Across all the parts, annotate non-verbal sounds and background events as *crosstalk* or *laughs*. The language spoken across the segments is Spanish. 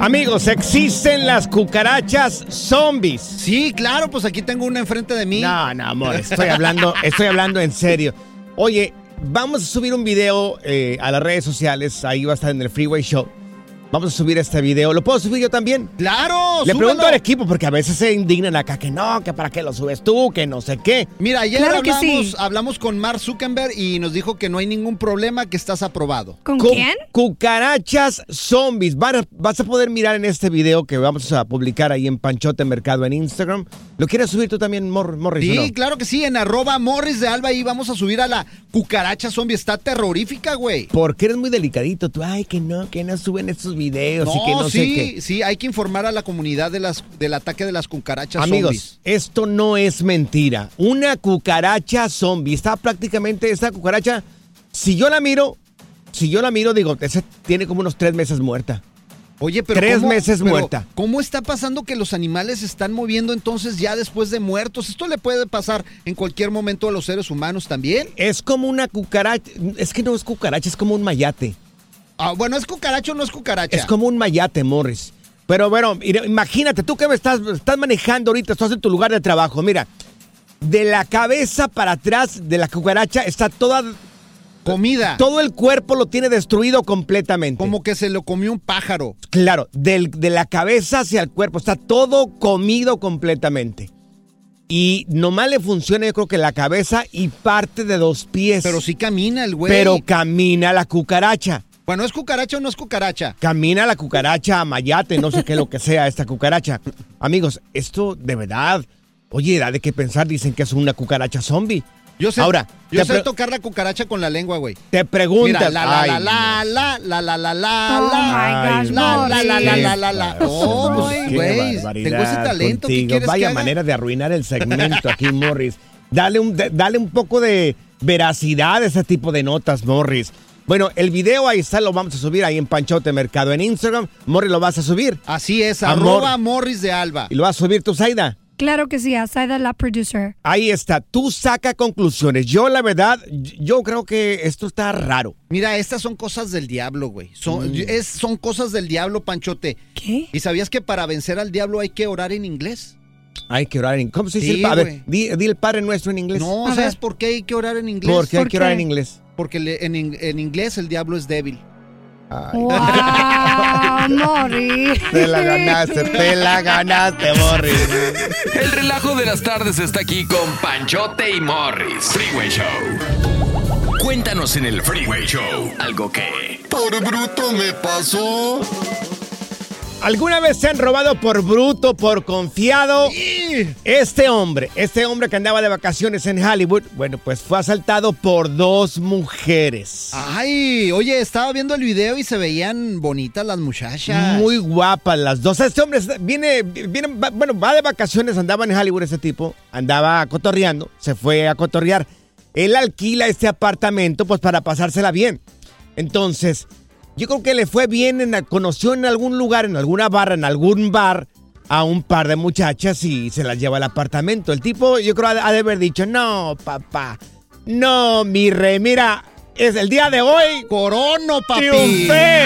Amigos, existen las cucarachas zombies. Sí, claro, pues aquí tengo una enfrente de mí. No, no, amor, estoy hablando, estoy hablando en serio. Oye, vamos a subir un video eh, a las redes sociales, ahí va a estar en el Freeway Show Vamos a subir este video. ¿Lo puedo subir yo también? ¡Claro! Le pregunto al equipo porque a veces se indignan acá que no, que para qué lo subes tú, que no sé qué. Mira, ayer hablamos, hablamos con Mark Zuckerberg y nos dijo que no hay ningún problema, que estás aprobado. ¿Con, quién? Cucarachas zombies. Vas a poder mirar en este video que vamos a publicar ahí en Panchote Mercado en Instagram. ¿Lo quieres subir tú también, Morris? Sí, claro que sí. En arroba Morris de Alba y vamos a subir a la cucaracha zombie. Está terrorífica, güey. Porque eres muy delicadito. Tú, ay, que no, que no suben estos videos y que no sí, sé qué. Sí, hay que informar a la comunidad de las, del ataque de las cucarachas Amigos, esto no es mentira. Una cucaracha zombie. Está prácticamente, esta cucaracha, si yo la miro, si yo la miro, digo, esa tiene como unos tres meses muerta. Oye, pero tres meses muerta. ¿Cómo está pasando que los animales se están moviendo entonces ya después de muertos? Esto le puede pasar en cualquier momento a los seres humanos también. Es como una cucaracha, es que no es cucaracha, es como un mayate. Ah, bueno, ¿es cucaracho o no es cucaracha? Es como un mayate, Morris. Pero bueno, imagínate, tú que me estás, estás manejando ahorita, estás en tu lugar de trabajo. Mira, de la cabeza para atrás de la cucaracha está toda comida. Todo el cuerpo lo tiene destruido completamente. Como que se lo comió un pájaro. Claro, de la cabeza hacia el cuerpo está todo comido completamente. Y nomás le funciona, yo creo que la cabeza y parte de dos pies. Pero sí camina el güey. Pero camina la cucaracha. Bueno, ¿es cucaracha o no es cucaracha? Camina la cucaracha, mayate, no sé qué lo que sea esta cucaracha. Amigos, esto de verdad, oye, da de qué pensar, dicen que es una cucaracha zombie. Yo sé, Ahora, yo sé tocar la cucaracha con la lengua, güey. Te preguntas. la la la la la la la la la la la la la la la la Oh, pues güey, tengo ese talento. ¿Qué quieres Vaya manera de arruinar el segmento *laughs* aquí, Morris. Dale un, dale un poco de veracidad a ese tipo de notas, Morris. Bueno, el video ahí está, lo vamos a subir ahí en Panchote Mercado en Instagram. Morris, ¿lo vas a subir? Así es, arroba Morris de Alba. ¿Y lo vas a subir tú, Zaida? Claro que sí, Zaida la producer. Ahí está, tú saca conclusiones. Yo, la verdad, yo creo que esto está raro. Mira, estas son cosas del diablo, güey. Son, Mm. es, son cosas del diablo, Panchote. ¿Qué? ¿Y sabías que para vencer al diablo hay que orar en inglés? Hay que orar en ¿Cómo se dice Sí, el padre? Di, di el Padre Nuestro en inglés. No, A ¿sabes ver. por qué hay que orar en inglés? ¿Por qué hay ¿Por que orar en inglés? Porque le- en, in- en inglés el diablo es débil. Ay, ¡Wow, *laughs* Morris! te la ganaste, te la ganaste, Morris. El relajo de las tardes está aquí con Panchote y Morris. Freeway Show. Cuéntanos en el Freeway Show algo que... Por bruto me pasó. ¿Alguna vez se han robado por bruto, por confiado? Este hombre, este hombre que andaba de vacaciones en Hollywood, bueno, pues fue asaltado por dos mujeres. Ay, oye, estaba viendo el video y se veían bonitas las muchachas. Muy guapas las dos. Este hombre viene, viene, bueno, va de vacaciones, andaba en Hollywood ese tipo, andaba cotorreando, se fue a cotorrear. Él alquila este apartamento pues para pasársela bien. Entonces, yo creo que le fue bien, en, conoció en algún lugar, en alguna barra, en algún bar, a un par de muchachas y se las lleva al apartamento. El tipo, yo creo, ha de haber dicho, no, papá, no, mi rey, mira, es el día de hoy. Corono, papi. Triunfé,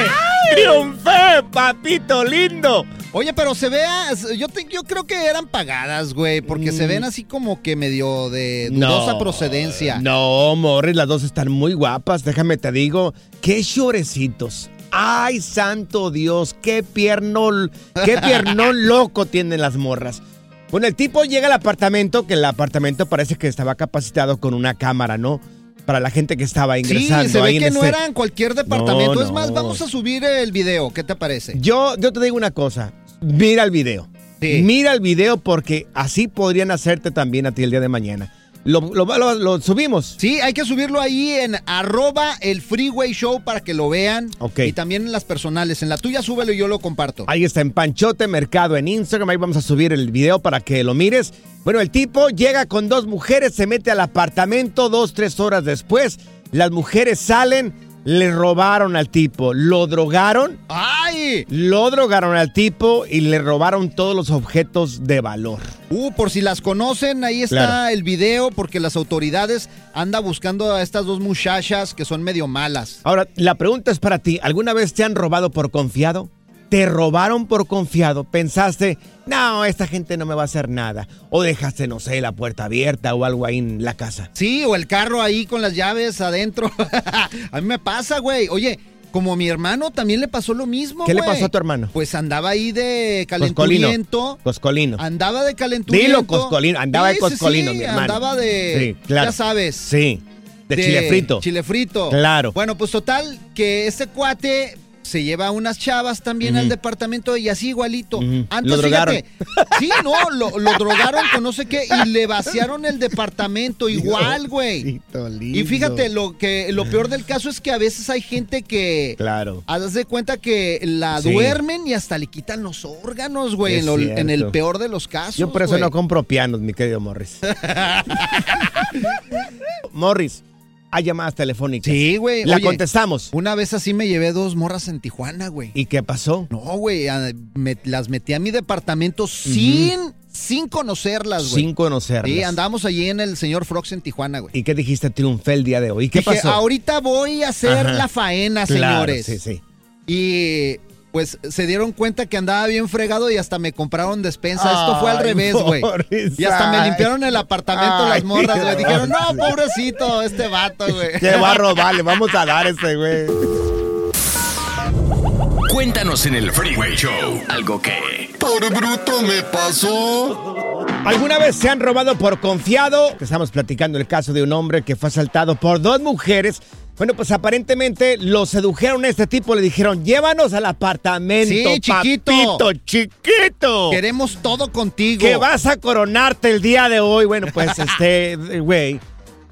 triunfé, papito lindo. Oye, pero se vea, yo, yo creo que eran pagadas, güey, porque se ven mm. así como que medio de dudosa procedencia. No, Morris, las dos están muy guapas, déjame te digo, qué llorecitos. Ay, santo Dios, qué piernón, qué piernón *laughs* loco tienen las morras. Bueno, el tipo llega al apartamento, que el apartamento parece que estaba capacitado con una cámara, ¿no? Para la gente que estaba ingresando. Sí, se ve que no era en cualquier departamento. es más, vamos a subir el video. ¿Qué te parece? Yo, yo te digo una cosa mira el video. Mira el video porque así podrían hacerte también a ti el día de mañana. Lo, lo, subimos. Sí, hay que subirlo ahí en arroba el Freeway Show para que lo vean. Ok. Y también en las personales. En la tuya súbelo y yo lo comparto. Ahí está, en Panchote Mercado en Instagram. Ahí vamos a subir el video para que lo mires. Bueno, el tipo llega con dos mujeres, se mete al apartamento dos, tres horas después. Las mujeres salen le robaron al tipo, lo drogaron. Lo drogaron al tipo y le robaron todos los objetos de valor. Uh, por si las conocen, ahí está el video porque las autoridades andan buscando a estas dos muchachas que son medio malas. Ahora, la pregunta es para ti, ¿alguna vez te han robado por confiado? te robaron por confiado, pensaste, no, esta gente no me va a hacer nada. O dejaste, no sé, la puerta abierta o algo ahí en la casa. Sí, o el carro ahí con las llaves adentro. *laughs* a mí me pasa, güey. Oye, como mi hermano también le pasó lo mismo. ¿Qué le pasó a tu hermano? Pues andaba ahí de calenturiento. Coscolino. Andaba de calenturiento. Dilo, Coscolino. Andaba de Coscolino, mi hermano. Andaba de. Sí, claro. Ya sabes. Sí. De, de, chile frito. Chile frito. Claro. Bueno, pues total, que este cuate se lleva unas chavas también al departamento y así igualito. Antes, lo drogaron. *laughs* sí, no, lo, drogaron con no sé qué y le vaciaron el departamento *laughs* igual, güey. Y fíjate, lo que lo peor del caso es que a veces hay gente que claro. haz de cuenta que la duermen y hasta le quitan los órganos, güey, en, el peor de los casos. Yo por eso no compro pianos, mi querido Morris. *laughs* Morris, hay llamadas telefónicas. Sí, güey. La contestamos. Una vez así me llevé dos morras en Tijuana, güey. ¿Y qué pasó? No, güey. las metí a mi departamento sin, sin conocerlas, güey. Sin conocerlas. Sí, andamos allí en el señor Frox en Tijuana, güey. ¿Y qué dijiste? Triunfé el día de hoy. ¿Qué pasó? Ahorita voy a hacer la faena, señores. Sí, sí. Y pues se dieron cuenta que andaba bien fregado y hasta me compraron despensa. Esto fue al revés, güey. *laughs* Y hasta me limpiaron el apartamento las morras. Le dijeron, no, pobrecito, este vato, güey. *laughs* Qué barro, vale, vamos a dar este, güey. Cuéntanos en el Freeway Show algo que... Por bruto me pasó. ¿Alguna vez se han robado por confiado? Estamos platicando el caso de un hombre que fue asaltado por dos mujeres bueno, pues aparentemente lo sedujeron a este tipo, le dijeron, llévanos al apartamento, sí, chiquito. Papito, chiquito. Queremos todo contigo. Que vas a coronarte el día de hoy. Bueno, pues *laughs* este, güey,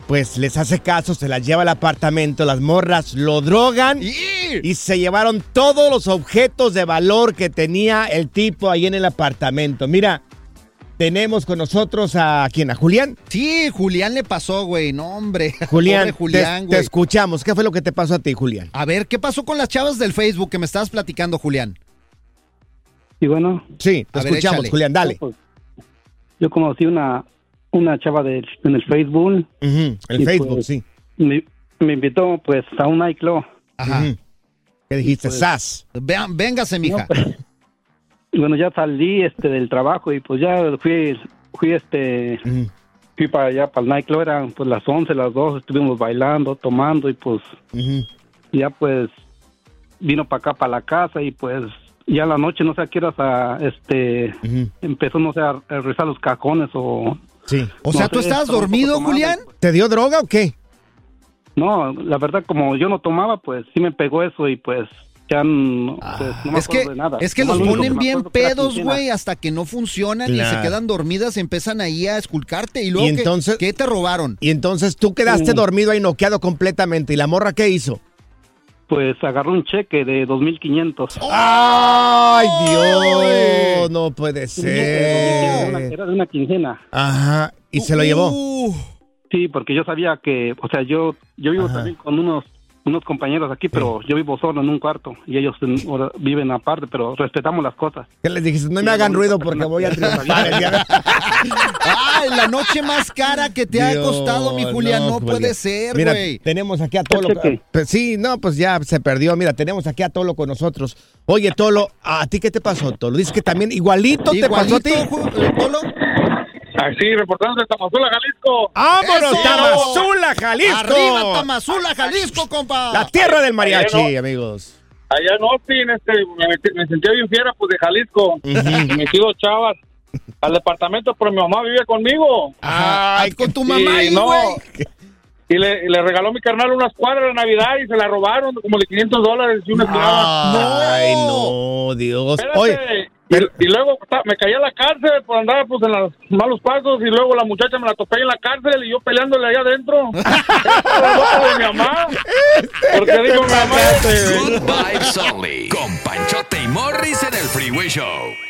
pues les hace caso, se las lleva al apartamento, las morras lo drogan y se llevaron todos los objetos de valor que tenía el tipo ahí en el apartamento. Mira, tenemos con nosotros a quién, a Julián. Sí, Julián le pasó, güey. No, hombre. *laughs* Julián, Julián te, te, escuchamos. ¿Qué fue lo que te pasó a ti, Julián? A ver, ¿qué pasó con las chavas del Facebook que me estabas platicando, Julián? Sí, bueno. Sí, te escuchamos, Julián, dale. Pues, yo, conocí una, una chava de, en el Facebook. el Facebook, pues, sí. Me, invitó, pues, a un nightclub. Ajá. ¿Qué dijiste? Pues, ¡Sas! véngase, mija. No, bueno, ya salí este del trabajo y pues ya fui, fui este, fui para allá, para el nightclub, eran pues las 11, las 12, estuvimos bailando, tomando y pues ya pues vino para acá, para la casa y pues ya la noche, no sé a qué horas, este, empezó, no sé, a, rezar los cajones o... Sí. O sea, ¿tú estabas dormido, Julián? ¿Te dio droga o qué? No, la verdad, como yo no tomaba, pues sí me pegó eso y pues pues, no me Es que, acuerdo de nada. es que los ponen que bien pedos, güey, hasta que no funcionan y se quedan dormidas y empiezan ahí a esculcarte. Y luego, Y ¿qué- entonces- ¿qué, te robaron? Y entonces tú quedaste dormido ahí noqueado completamente. ¿Y la morra qué hizo? Pues agarró un cheque de 2.500. ¡Ay, Ay. Dios! No puede ser. Era de una quincena. Ajá. ¿Y se lo llevó? Uh, Sí, porque yo sabía que, o sea, yo yo vivo Ajá. también con unos unos compañeros aquí, pero yo vivo solo en un cuarto y ellos en- ahora viven aparte, pero respetamos las cosas. ¿Qué les dijiste? No me hagan ruido porque voy a triunfar. el día de- *laughs* ¡Ay, la noche más cara que te ha costado, mi Julián! No, puede ser, Mira, güey. tenemos aquí a Tolo. Pues sí, no, pues ya se perdió. Mira, tenemos aquí a Tolo con nosotros. Oye, Tolo, ¿a ti qué te pasó, Tolo? Dices que también igualito, te pasó a ti. Eh, Polo. Así, reportando de Tamazula, Jalisco. ¡Vámonos, ¡Eso! Tamazula, Jalisco! ¡Arriba, Tamazula, Jalisco, compa! La tierra del mariachi, amigos. Allá en Austin, este, me, me sentía bien fiera, pues, de Jalisco. Me sigo chavas al departamento, pero mi mamá vive conmigo. Ay, con tu Y mamá no. Y le, y le regaló mi carnal unas cuadras de Navidad y se la robaron como de 500 dólares y una esclava. Ay, no, Dios. Espérate. Oye, y, y luego ta- me caí a la cárcel por andar pues en los malos pasos y luego la muchacha me la topé en la cárcel y yo peleándole allá adentro. *laughs* De mi mamá. Porque digo mi mamá. Good vibes only. Con Panchote y Morris en el Freeway Show.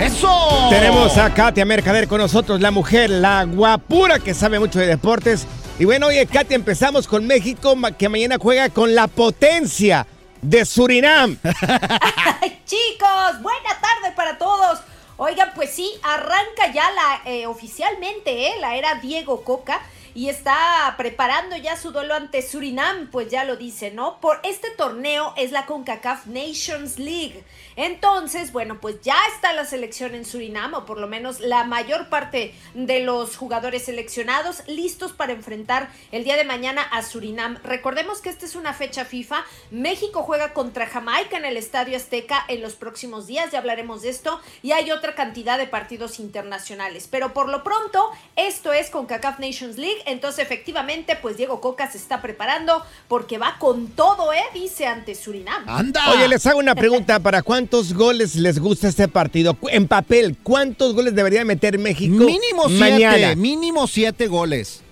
¡Eso! Tenemos a Katia Mercader con nosotros, la mujer, la guapura que sabe mucho de deportes. Y bueno, oye, Katia, empezamos con México, que mañana juega con la potencia de Surinam. *laughs* Chicos, buena tarde para todos. Oigan, pues sí, arranca ya la eh, oficialmente, ¿eh? La era Diego Coca y está preparando ya su duelo ante Surinam, pues ya lo dice, ¿no? Por este torneo es la CONCACAF Nations League. Entonces, bueno, pues ya está la selección en Surinam, o por lo menos la mayor parte de los jugadores seleccionados listos para enfrentar el día de mañana a Surinam. Recordemos que esta es una fecha FIFA. México juega contra Jamaica en el Estadio Azteca en los próximos días, ya hablaremos de esto, y hay otra cantidad de partidos internacionales. Pero por lo pronto, esto es CONCACAF Nations League, entonces efectivamente, pues Diego Coca se está preparando porque va con todo, ¿eh? Dice ante Surinam. Oye, les hago una pregunta. *laughs* ¿Para cuántos goles les gusta este partido? En papel, ¿cuántos goles debería meter México Mínimo mañana? siete, mínimo siete goles.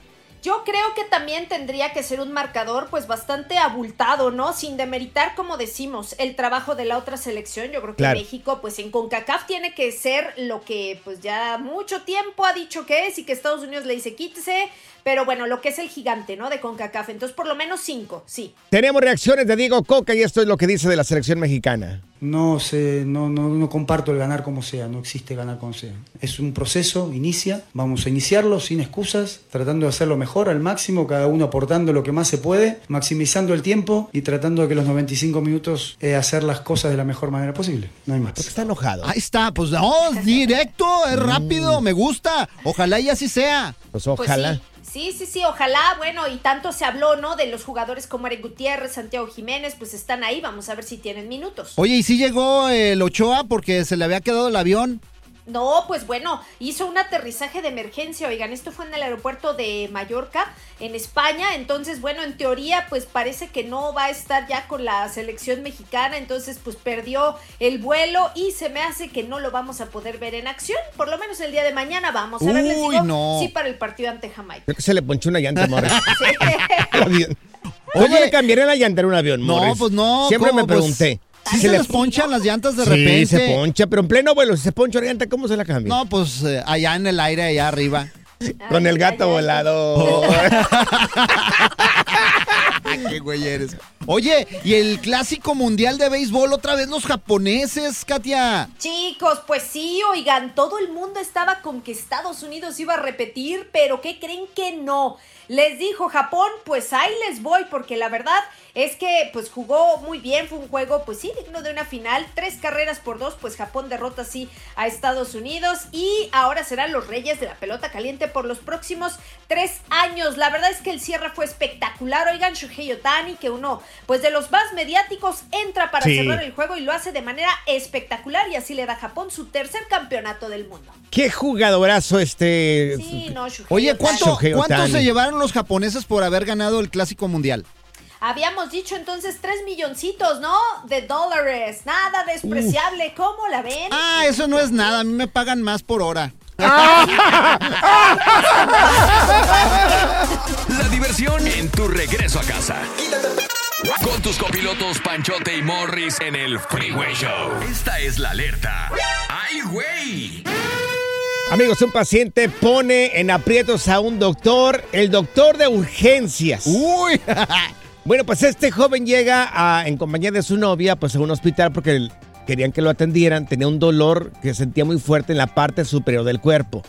Yo creo que también tendría que ser un marcador pues bastante abultado, ¿no? Sin demeritar, como decimos, el trabajo de la otra selección. Yo creo que Claro. México pues en CONCACAF tiene que ser lo que pues ya mucho tiempo ha dicho que es y que Estados Unidos le dice quítese, pero bueno, lo que es el gigante, ¿no? De CONCACAF. Entonces por lo menos cinco, sí. Tenemos reacciones de Diego Coca y esto es lo que dice de la selección mexicana. No, sé, no, no, no comparto el ganar como sea, no existe ganar como sea. Es un proceso, inicia, vamos a iniciarlo sin excusas, tratando de hacerlo mejor al máximo, cada uno aportando lo que más se puede, maximizando el tiempo y tratando de que los 95 minutos eh, hacer las cosas de la mejor manera posible. No hay más. Porque está enojado. Ahí está, pues no, directo, es rápido, me gusta. Ojalá y así sea. Pues Pues ojalá. sí. Sí, sí, sí, ojalá, bueno, y tanto se habló, ¿no? De los jugadores como Eric Gutiérrez, Santiago Jiménez, pues están ahí, vamos a ver si tienen minutos. Oye, ¿y si llegó el Ochoa porque se le había quedado el avión? No, pues bueno, hizo un aterrizaje de emergencia, oigan, esto fue en el aeropuerto de Mallorca, en España, entonces, bueno, en teoría, pues parece que no va a estar ya con la selección mexicana, entonces, pues perdió el vuelo y se me hace que no lo vamos a poder ver en acción, por lo menos el día de mañana vamos a ver, les Uy, digo, no. sí para el partido ante Jamaica. Creo que se le ponchó una llanta, Morris. *laughs* Sí. *laughs* Al avión. ¿Cómo Oye. le cambiaría la llanta en un avión, No, Morris? pues no. Siempre me Pues, pregunté. ¿Sí se les ponchan las llantas de sí, repente? se poncha, pero en pleno vuelo, si se poncha la llanta, ¿cómo se la cambia? No, pues eh, allá en el aire, allá arriba. *laughs* Con el gato volado. *laughs* Qué güey eres. Oye, ¿y el clásico mundial de béisbol otra vez los japoneses, Katia? Chicos, pues sí, oigan, todo el mundo estaba con que Estados Unidos iba a repetir, pero ¿qué creen que no? Les dijo Japón, pues ahí les voy, porque la verdad es que pues jugó muy bien, fue un juego pues sí digno de una final, tres carreras por dos, pues Japón derrota así a Estados Unidos y ahora serán los reyes de la pelota caliente por los próximos tres años. La verdad es que el cierre fue espectacular, oigan, Shohei Otani, que uno pues de los más mediáticos entra para Sí. cerrar el juego y lo hace de manera espectacular y así le da a Japón su tercer campeonato del mundo. Qué jugadorazo este. Sí, no, Oye. ¿cuánto, Shohei ¿cuánto Ohtani. se llevaron los japoneses por haber ganado el clásico mundial? Habíamos dicho entonces tres milloncitos, ¿no? De dólares. Nada despreciable. ¿Cómo la ven? Ah, eso no es nada, a mí me pagan más por hora. *laughs* La diversión en tu regreso a casa. Con tus copilotos Panchote y Morris en el Freeway Show. Esta es la alerta. ¡Ay, güey! Amigos, un paciente pone en aprietos a un doctor, el doctor de urgencias. ¡Uy! *laughs* bueno, pues este joven llega a- en compañía de su novia pues a un hospital porque querían que lo atendieran. Tenía un dolor que sentía muy fuerte en la parte superior del cuerpo.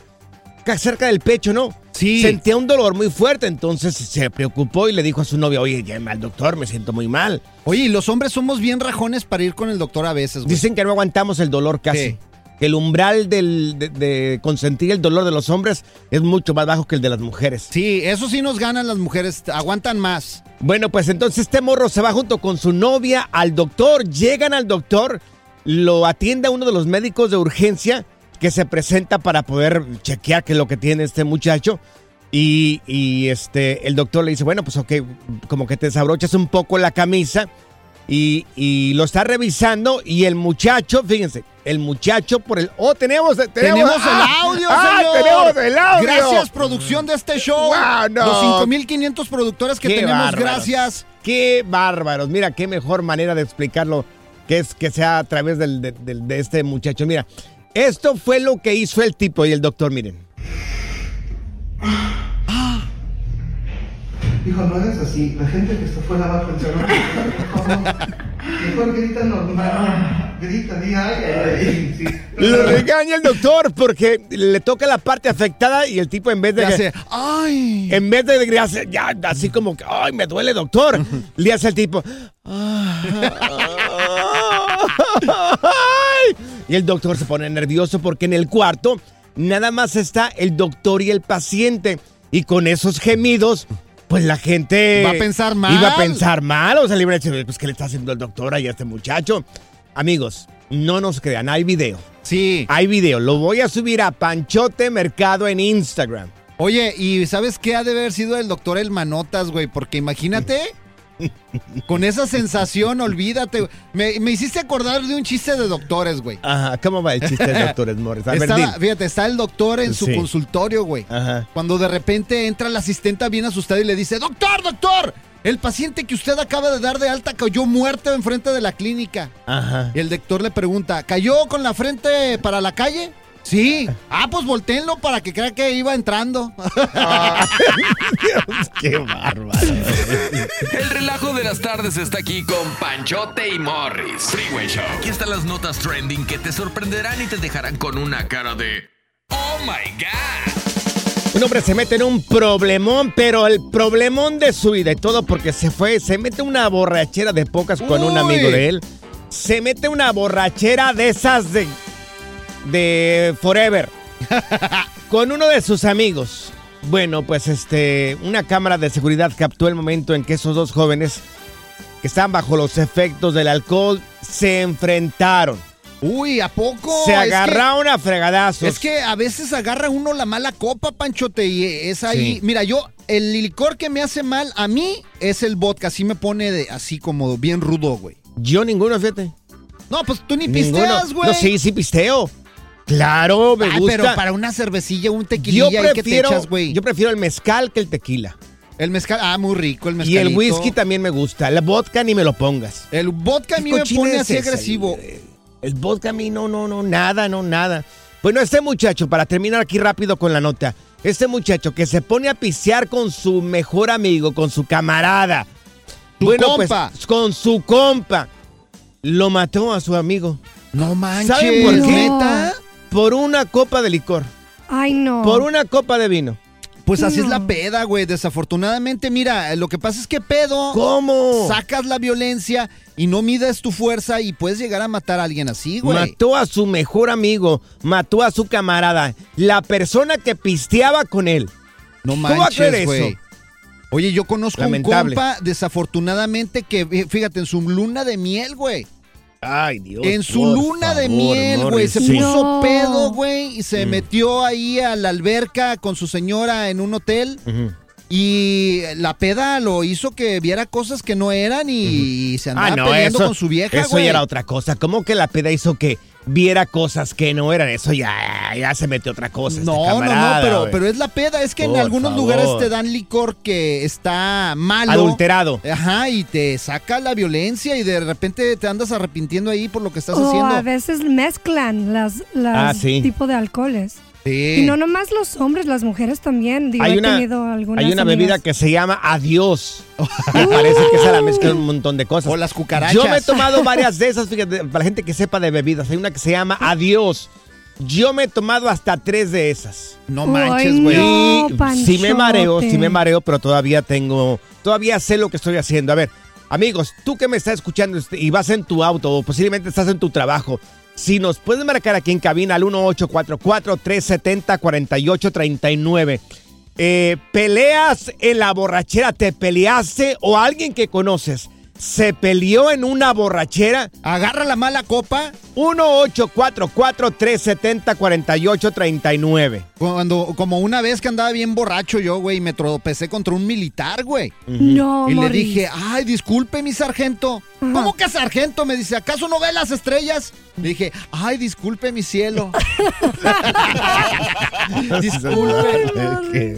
Cerca del pecho, ¿no? Sí. Sentía un dolor muy fuerte, entonces se preocupó y le dijo a su novia, oye, llama al doctor, me siento muy mal. Oye, y los hombres somos bien rajones para ir con el doctor a veces, güey. Dicen que no aguantamos el dolor casi. Sí. Que el umbral del- de, de consentir el dolor de los hombres es mucho más bajo que el de las mujeres. Sí, eso sí nos ganan las mujeres, aguantan más. Bueno, pues entonces este morro se va junto con su novia al doctor. Llegan al doctor, lo atiende a uno de los médicos de urgencia que se presenta para poder chequear qué es lo que tiene este muchacho. Y, y, este, el doctor le dice, bueno, pues ok, como que te desabrochas un poco la camisa. Y, y lo está revisando y el muchacho, fíjense, el muchacho por el... Oh, tenemos, tenemos, Tenemos ah, el audio, ah, señor. tenemos el audio. Gracias, producción de este show. Wow, no. Los 5500 productores que Qué tenemos, bárbaros. gracias. Qué bárbaros. Mira, qué mejor manera de explicarlo que es que sea a través del- de, del- de este muchacho. Mira, esto fue lo que hizo el tipo y el doctor, miren. Hijo, no hagas así. La gente que está afuera va a pensar. *laughs* Mejor grita normal. Grita, di ay, ay, ay. Sí. Lo regaña el doctor porque le toca la parte afectada y el tipo en vez de... Le hace, ¡ay! En vez de hacer, ya, así como que, ¡ay, me duele, doctor! le hace el tipo... "Ay". Y el doctor se pone nervioso porque en el cuarto nada más está el doctor y el paciente. Y con esos gemidos, pues la gente... Va a pensar mal. Iba a pensar mal. O sea, a decir, pues, ¿qué le está haciendo el doctor ahí a este muchacho? Amigos, no nos crean, hay video. Sí. Hay video. Lo voy a subir a Panchote Mercado en Instagram. Oye, ¿y sabes qué ha de haber sido el doctor El Manotas, güey? Porque imagínate, *laughs* con esa sensación, olvídate. Me, me hiciste acordar de un chiste de doctores, güey. Ajá, ¿cómo va el chiste de *laughs* doctores Morris? A ver, fíjate, está el doctor en su Sí. consultorio, güey. Ajá. Cuando de repente entra la asistenta bien asustada y le dice, doctor, doctor, el paciente que usted acaba de dar de alta cayó muerto enfrente de la clínica. Ajá. Y el doctor le pregunta, ¿cayó con la frente para la calle? Sí. Ah, pues volteenlo para que crea que iba entrando. Dios, *laughs* qué bárbaro. El relajo de las tardes está aquí con Panchote y Morris. Freeway Show. Aquí están las notas trending que te sorprenderán y te dejarán con una cara de Oh my God. Un hombre se mete en un problemón, pero el problemón de su vida y todo porque se fue, se mete una borrachera de pocas con un amigo de él. Se mete una borrachera de esas de de Forever *laughs* con uno de sus amigos. Bueno, pues este, una cámara de seguridad captó el momento en que esos dos jóvenes que estaban bajo los efectos del alcohol se enfrentaron. Uy, ¿a poco? Se agarraron a fregadazos. Es que a veces agarra uno la mala copa, Panchote, y es ahí. Sí. Mira, yo, el licor que me hace mal a mí es el vodka. Así me pone de, así como bien rudo, güey. Yo ninguno, fíjate. No, pues tú ni Ninguno. pisteas, güey. No, sí, sí pisteo. Claro, me Ay, gusta. pero para una cervecilla, un yo tequililla, ¿y ¿qué te prefiero, echas, yo prefiero el mezcal que el tequila. El mezcal, ah, muy rico el Y mezcal. el whisky también me gusta. La vodka ni me lo pongas. El vodka a mí me pone es así esa, agresivo. El vodka a mí no, no, no, nada, no, nada. Bueno, este muchacho, para terminar aquí rápido con la nota, este muchacho que se pone a pisear con su mejor amigo, con su camarada. Su bueno, compa. pues con su compa. Lo mató a su amigo. No manches. ¿Saben por qué? ¿Neta? Por una copa de licor. Ay, no. Por una copa de vino. Pues así es la peda, güey. Desafortunadamente, mira, lo que pasa es que pedo. ¿Cómo? Sacas la violencia y no mides tu fuerza y puedes llegar a matar a alguien así, güey. Mató a su mejor amigo, mató a su camarada, la persona que pisteaba con él. No ¿Cómo va a manches, creer güey. eso? Oye, yo conozco Lamentable. un compa, desafortunadamente, que, fíjate, en su luna de miel, güey. Ay, Dios. En su luna de miel, güey, se puso No. pedo, güey, y se Mm. metió ahí a la alberca con su señora en un hotel. Ujú. Y la peda lo hizo que viera cosas que no eran y se andaba Ah, no, peleando eso, con su vieja, eso güey. ya era otra cosa. ¿Cómo que la peda hizo que viera cosas que no eran? Eso ya, ya se metió otra cosa. este No, no, camarada, no, pero, güey. pero es la peda. Es que en algunos favor. lugares te dan licor que está malo. Adulterado. Ajá, y te saca la violencia y de repente te andas arrepintiendo ahí por lo que estás O haciendo. a veces mezclan las, las Ah, sí. tipo de alcoholes. Sí. Y no nomás los hombres, las mujeres también. Digo, Hay he una, tenido algunas hay una amigas. bebida que se llama Adiós. *laughs* Me parece que esa la mezcla un montón de cosas. O las cucarachas. Yo me he tomado *laughs* varias de esas, fíjate, para la gente que sepa de bebidas. Hay una que se llama Adiós. Yo me he tomado hasta tres de esas. No manches, güey. no. Y sí me mareo, sí me mareo, pero todavía tengo, todavía sé lo que estoy haciendo. A ver, amigos, tú que me estás escuchando este, y vas en tu auto o posiblemente estás en tu trabajo, si nos puedes marcar aquí en cabina al 1844-370-4839. Eh, ¿Peleas en la borrachera? ¿Te peleaste o alguien que conoces se peleó en una borrachera? Agarra la mala copa 1844-370-4839. cuando, como una vez que andaba bien borracho yo, güey, y me tropecé contra un militar, güey. No, Y le dije, ay, disculpe, mi sargento. ¿Cómo que sargento? Me dice, ¿acaso no ve las estrellas? Le dije, ay, disculpe, mi cielo. *laughs* *laughs* *laughs* disculpe.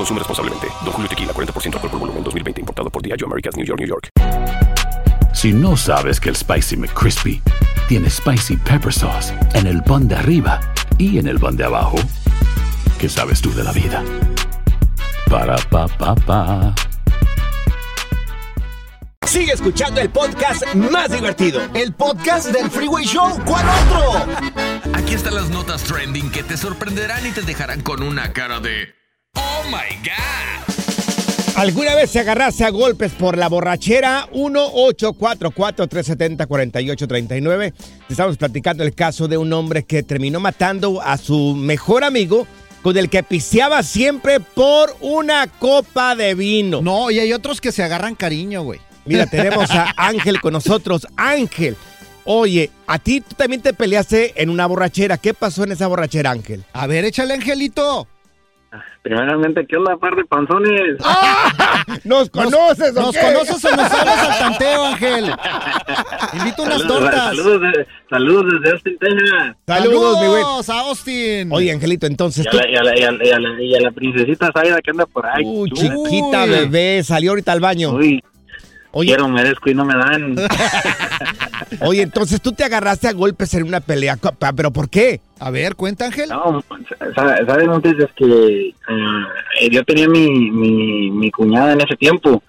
Consume responsablemente. Don Julio Tequila, 40% alcohol por volumen, 2020. Importado por Diageo Americas, New York, New York. Si no sabes que el Spicy McCrispy tiene Spicy Pepper Sauce en el pan de arriba y en el pan de abajo, ¿qué sabes tú de la vida? Para, pa, pa, pa. Sigue escuchando el podcast más divertido. El podcast del Freeway Show. ¿Cuál otro? Aquí están las notas trending que te sorprenderán y te dejarán con una cara de my God. ¿Alguna vez se agarraste a golpes por la borrachera? 1-844-370-4839. Estamos platicando el caso de un hombre que terminó matando a su mejor amigo con el que piseaba siempre por una copa de vino. No, y hay otros que se agarran cariño, güey. Mira, *laughs* tenemos a Ángel con nosotros. Ángel, oye, a ti tú también te peleaste en una borrachera. ¿Qué pasó en esa borrachera, Ángel? A ver, échale, Angelito. Primeramente, ¿qué onda, par de panzones? *laughs* ¿Nos conoces o ¿Nos qué? conoces o nos hablas al tanteo, Ángel? *laughs* Invito unas Saludos, tortas. Saludos, de- saludos desde Austin, Texas. Saludos, mi güey. a Austin. Oye, Angelito, entonces Y a, tú... la, y, a la, y, a la, y a la- y a la princesita Zaida que anda por ahí. Uh, chiquita bebé, salió ahorita al baño. Uy, Oye. quiero, merezco y no me dan. *laughs* Oye, entonces tú te agarraste a golpes en una pelea. ¿Pero por qué? A ver, cuenta, Ángel. No, sa- sabes, Montes, es que ah, yo tenía mi, mi, mi cuñada en ese tiempo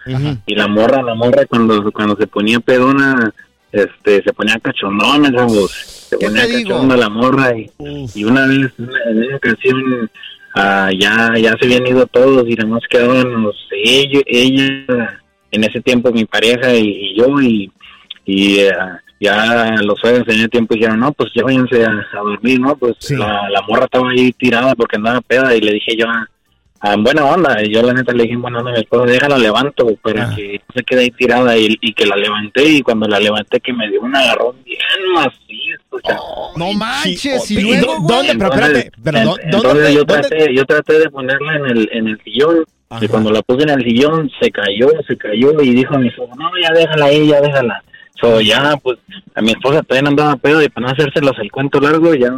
y la morra, la morra cuando, cuando se ponía pedona, este, se ponía cachondona. Se ¿Qué ponía cachonda la morra y, y una vez, en una ocasión, ah, ya, ya se habían ido todos y nada más quedábamos ella, ella, en ese tiempo mi pareja y, y yo y, y eh, ya los suegros en ese tiempo dijeron, no, pues ya váyanse a, a dormir, ¿no? Pues la, la morra estaba ahí tirada porque andaba peda y le dije yo, ah, ah, en buena onda, y yo la neta le dije, onda, mi esposa, déjala levanto, para que no se quede ahí tirada y, y que la levanté y cuando la levanté que me dio un agarrón bien macizo. No manches, Sí, y oh, luego, ¿y dónde? Pero espérate, pero En- ¿dó- ¿dónde? entonces yo dónde- traté, yo traté de ponerla en el, en el sillón y cuando la puse en el sillón se cayó, se cayó y dijo a mi esposa, no, ya déjala ahí, ya déjala. So, ya, pues, a mi esposa también andaba pedo y para no hacérselos el cuento largo, ya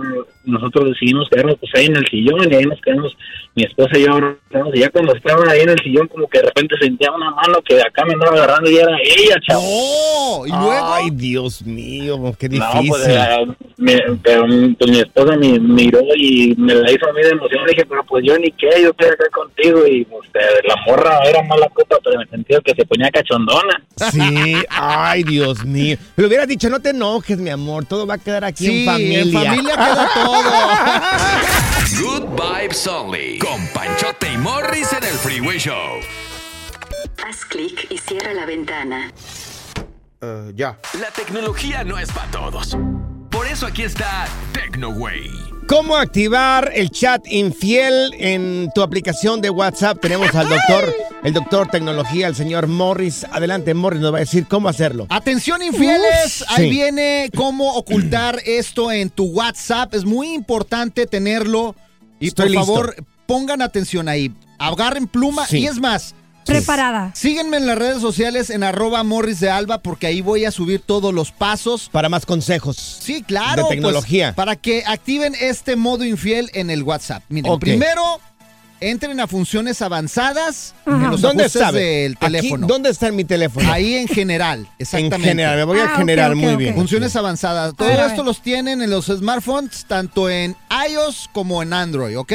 nosotros decidimos quedarnos pues ahí en el sillón y ahí nos quedamos, mi esposa y yo, y ya cuando estaba ahí en el sillón como que de repente sentía una mano que de acá me andaba agarrando y era ella, chavo. ¿y luego? Ay, Dios mío, qué No, difícil. pues, eh, me- pero pues, mi esposa me miró y me la hizo a mí de emoción. Le dije, pero pues yo ni qué, yo estoy acá contigo. Y pues, eh, la morra era mala copa, pero en el sentido que se ponía cachondona. Sí, ay, Dios mío. Le hubiera dicho, no te enojes, mi amor, todo va a quedar aquí Sí, en familia. en familia queda *laughs* Good vibes only. Con Panchote y Morris en el Freeway Show. Haz clic y cierra la ventana. ya. La tecnología no es para todos. Por eso aquí está TecnoWay. ¿Cómo activar el chat infiel en tu aplicación de WhatsApp? Tenemos al doctor, el doctor tecnología, el señor Morris. Adelante, Morris nos va a decir cómo hacerlo. Atención infieles, ahí Sí. viene cómo ocultar *clears throat* esto en tu WhatsApp. Es muy importante tenerlo y Estoy por listo. favor pongan atención ahí. Agarren pluma Sí. y es más. Preparada. Síguenme en las redes sociales en arroba morris de alba porque ahí voy a subir todos los pasos. Para más consejos. Sí, claro. De pues, tecnología. para que activen este modo infiel en el WhatsApp. Miren, primero entren a funciones avanzadas en los ¿Dónde sabe? del Aquí, teléfono. ¿Dónde está en mi teléfono? Ahí en general, *laughs* exactamente. general, me voy a Ah, muy bien. Funciones avanzadas. Todo esto los tienen en los smartphones, tanto en iOS como en Android, ¿ok?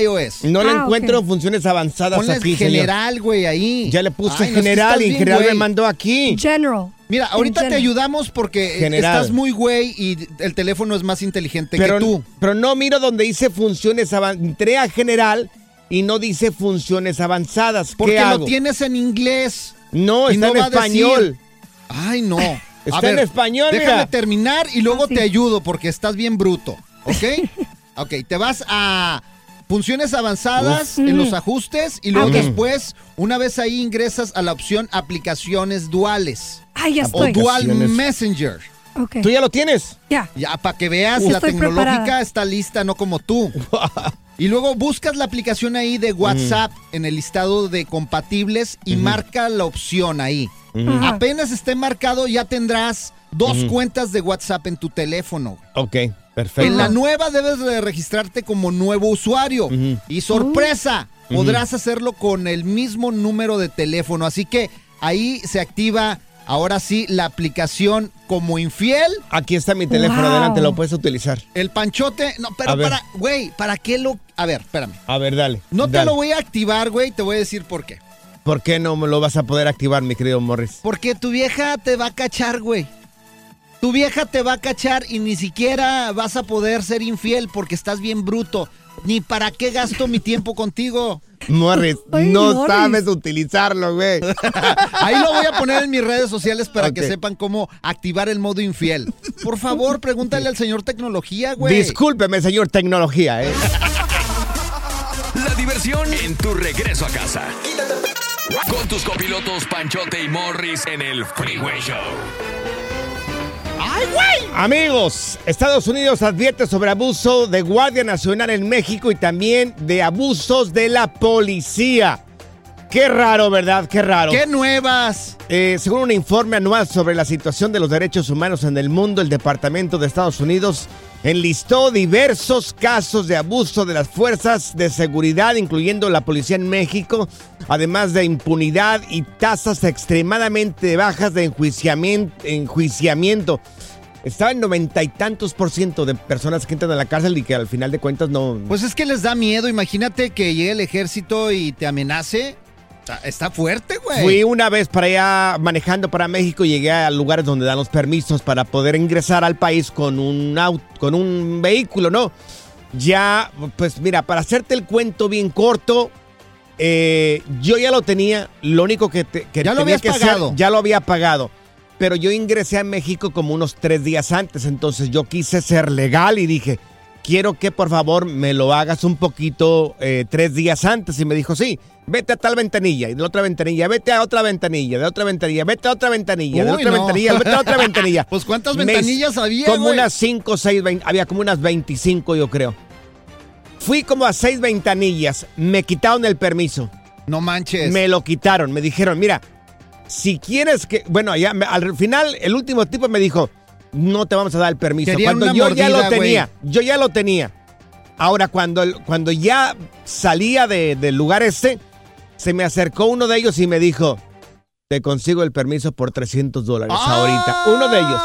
iOS. No le encuentro funciones avanzadas Ponle aquí, general, güey, ahí. Ya le puse Ay, no, general y en general me mandó aquí. General. Mira, ahorita te ayudamos porque eh, General. estás muy güey y el teléfono es más inteligente Pero, que tú. pero no miro donde dice funciones avanzadas. Entré a general y no dice funciones avanzadas. ¿Qué Porque hago? lo tienes en inglés. No, está en a decir- español. Ay, no. *laughs* A Está en español, Déjame mira. terminar y luego te ayudo porque estás bien bruto, ¿ok? *laughs* ok, te vas a funciones avanzadas Uf. en los Mm. ajustes y luego Ok. después, una vez ahí ingresas a la opción aplicaciones duales. Ay, ya O estoy. dual Aplicaciones. Messenger. Ok. ¿Tú ya lo tienes? Ya. Ya, para que veas, Uf. la Estoy tecnológica preparada. está lista, no como tú. *laughs* Y luego buscas la aplicación ahí de WhatsApp en el listado de compatibles y marca la opción ahí. Apenas esté marcado, ya tendrás dos cuentas de WhatsApp en tu teléfono. Ok, perfecto. En la nueva debes de registrarte como nuevo usuario. Y sorpresa, podrás hacerlo con el mismo número de teléfono. Así que ahí se activa ahora sí la aplicación como infiel. Aquí está mi teléfono, Wow. adelante, lo puedes utilizar. El panchote, no, pero A para, güey, ¿para qué lo...? A ver, espérame. A ver, dale. No te lo voy a activar, güey, te voy a decir por qué. ¿Por qué no me lo vas a poder activar, mi querido Morris? Porque tu vieja te va a cachar, güey. Tu vieja te va a cachar y ni siquiera vas a poder ser infiel porque estás bien bruto. Ni para qué gasto mi tiempo contigo. Morris, Ay, no Morris. sabes utilizarlo, güey. *laughs* Ahí lo voy a poner en mis redes sociales para que sepan cómo activar el modo infiel. Por favor, pregúntale al señor tecnología, güey. Discúlpeme, señor tecnología, ¿eh? La diversión en tu regreso a casa. Con tus copilotos Panchote y Morris en el Freeway Show. ¡Ay, güey! Amigos, Estados Unidos advierte sobre abuso de Guardia Nacional en México y también de abusos de la policía. Qué raro, ¿verdad? Qué raro. ¡Qué nuevas! Eh, según un informe anual sobre la situación de los derechos humanos en el mundo, el Departamento de Estados Unidos enlistó diversos casos de abuso de las fuerzas de seguridad, incluyendo la policía en México, además de impunidad y tasas extremadamente bajas de enjuiciamiento. enjuiciamiento. Estaba en noventa y tantos por ciento de personas que entran a la cárcel y que al final de cuentas no... Pues es que les da miedo. Imagínate que llegue el ejército y te amenace. Está- Está fuerte, güey. Fui una vez para allá manejando para México y llegué a lugares donde dan los permisos para poder ingresar al país con un auto, con un vehículo, ¿no? Ya, pues mira, para hacerte el cuento bien corto, eh, yo ya lo tenía, lo único que, te- que Ya lo tenía habías que hacer, ya lo había pagado. Pero yo ingresé a México como unos tres días antes, entonces yo quise ser legal y dije, quiero que por favor me lo hagas un poquito eh, tres días antes. Y me dijo, sí, vete a tal ventanilla, y de la otra ventanilla, vete a otra ventanilla, de otra ventanilla, vete a otra ventanilla, de otra no. ventanilla, vete a otra ventanilla. *laughs* Pues, ¿cuántas Me- ventanillas había, Como güey? unas cinco o seis, había como unas 25 yo creo. Fui como a seis ventanillas, me quitaron el permiso. No manches. Me lo quitaron, me dijeron, mira, si quieres que, bueno, ya me- al final el último tipo me dijo, no te vamos a dar el permiso. Querían cuando una yo ya mordida, lo tenía, yo ya lo tenía. Ahora cuando, el- cuando ya salía de- del lugar este, se me acercó uno de ellos y me dijo, te consigo el permiso por 300 dólares ahorita. Uno de ellos.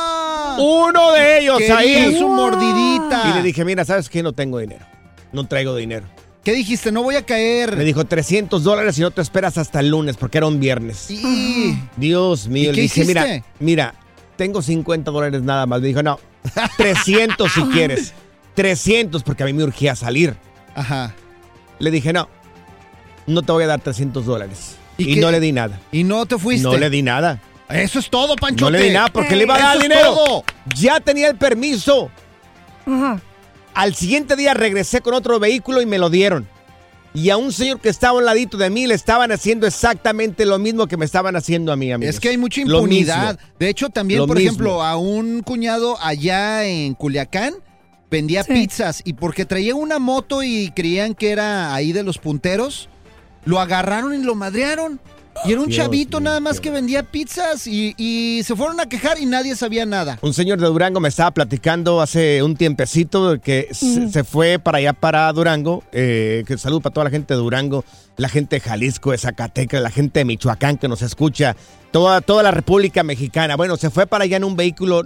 Uno de ellos ahí. su mordidita. Y le dije, mira, ¿sabes qué? No tengo dinero. No traigo dinero. ¿Qué dijiste? No voy a caer. Me dijo 300 dólares y no te esperas hasta el lunes porque era un viernes. Dios mío. ¿Y le qué dije, mira, hiciste? mira, tengo 50 dólares nada más. Me dijo, no, 300 si *laughs* quieres. 300 porque a mí me urgía salir. Ajá. Le dije, no, no te voy a dar 300 dólares. ¿Y no le di nada. ¿Y no te fuiste? No le di nada. Eso es todo, Pancho. No le di nada porque le iba a dar Eso es dinero. todo. Ya tenía el permiso. Al siguiente día regresé con otro vehículo y me lo dieron. Y a un señor que estaba a un ladito de mí le estaban haciendo exactamente lo mismo que me estaban haciendo a mí, amigos. Es que hay mucha impunidad. De hecho, también, Lo por mismo. ejemplo, a un cuñado allá en Culiacán vendía pizzas y porque traía una moto y creían que era ahí de los punteros, lo agarraron y lo madrearon. Y era un Dios chavito nada más que vendía pizzas y, y se fueron a quejar y nadie sabía nada. Un señor de Durango me estaba platicando hace un tiempecito que se, fue para allá para Durango. Eh, que salud para toda la gente de Durango, la gente de Jalisco, de Zacatecas, la gente de Michoacán que nos escucha, toda, toda la República Mexicana. Bueno, se fue para allá en un vehículo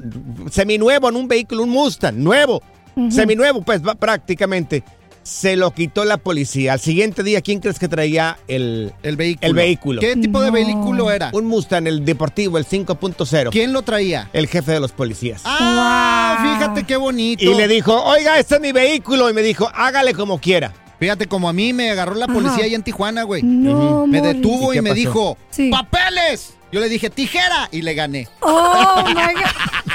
seminuevo, en un vehículo, un Mustang, nuevo, seminuevo, pues va- prácticamente. Se lo quitó la policía. Al siguiente día, ¿quién crees que traía el, el vehículo? El vehículo. ¿Qué tipo de vehículo era? Un Mustang, el deportivo, el 5.0. ¿Quién lo traía? El jefe de los policías. Ah, fíjate qué bonito. Y le dijo, oiga, este es mi vehículo. Y me dijo, hágale como quiera. Fíjate, como a mí me agarró la policía Ajá. allá en Tijuana, güey. No, Me detuvo ¿Y me pasó? dijo, Sí. ¡papeles! Yo le dije, tijera, y le gané. Oh, my God. *laughs*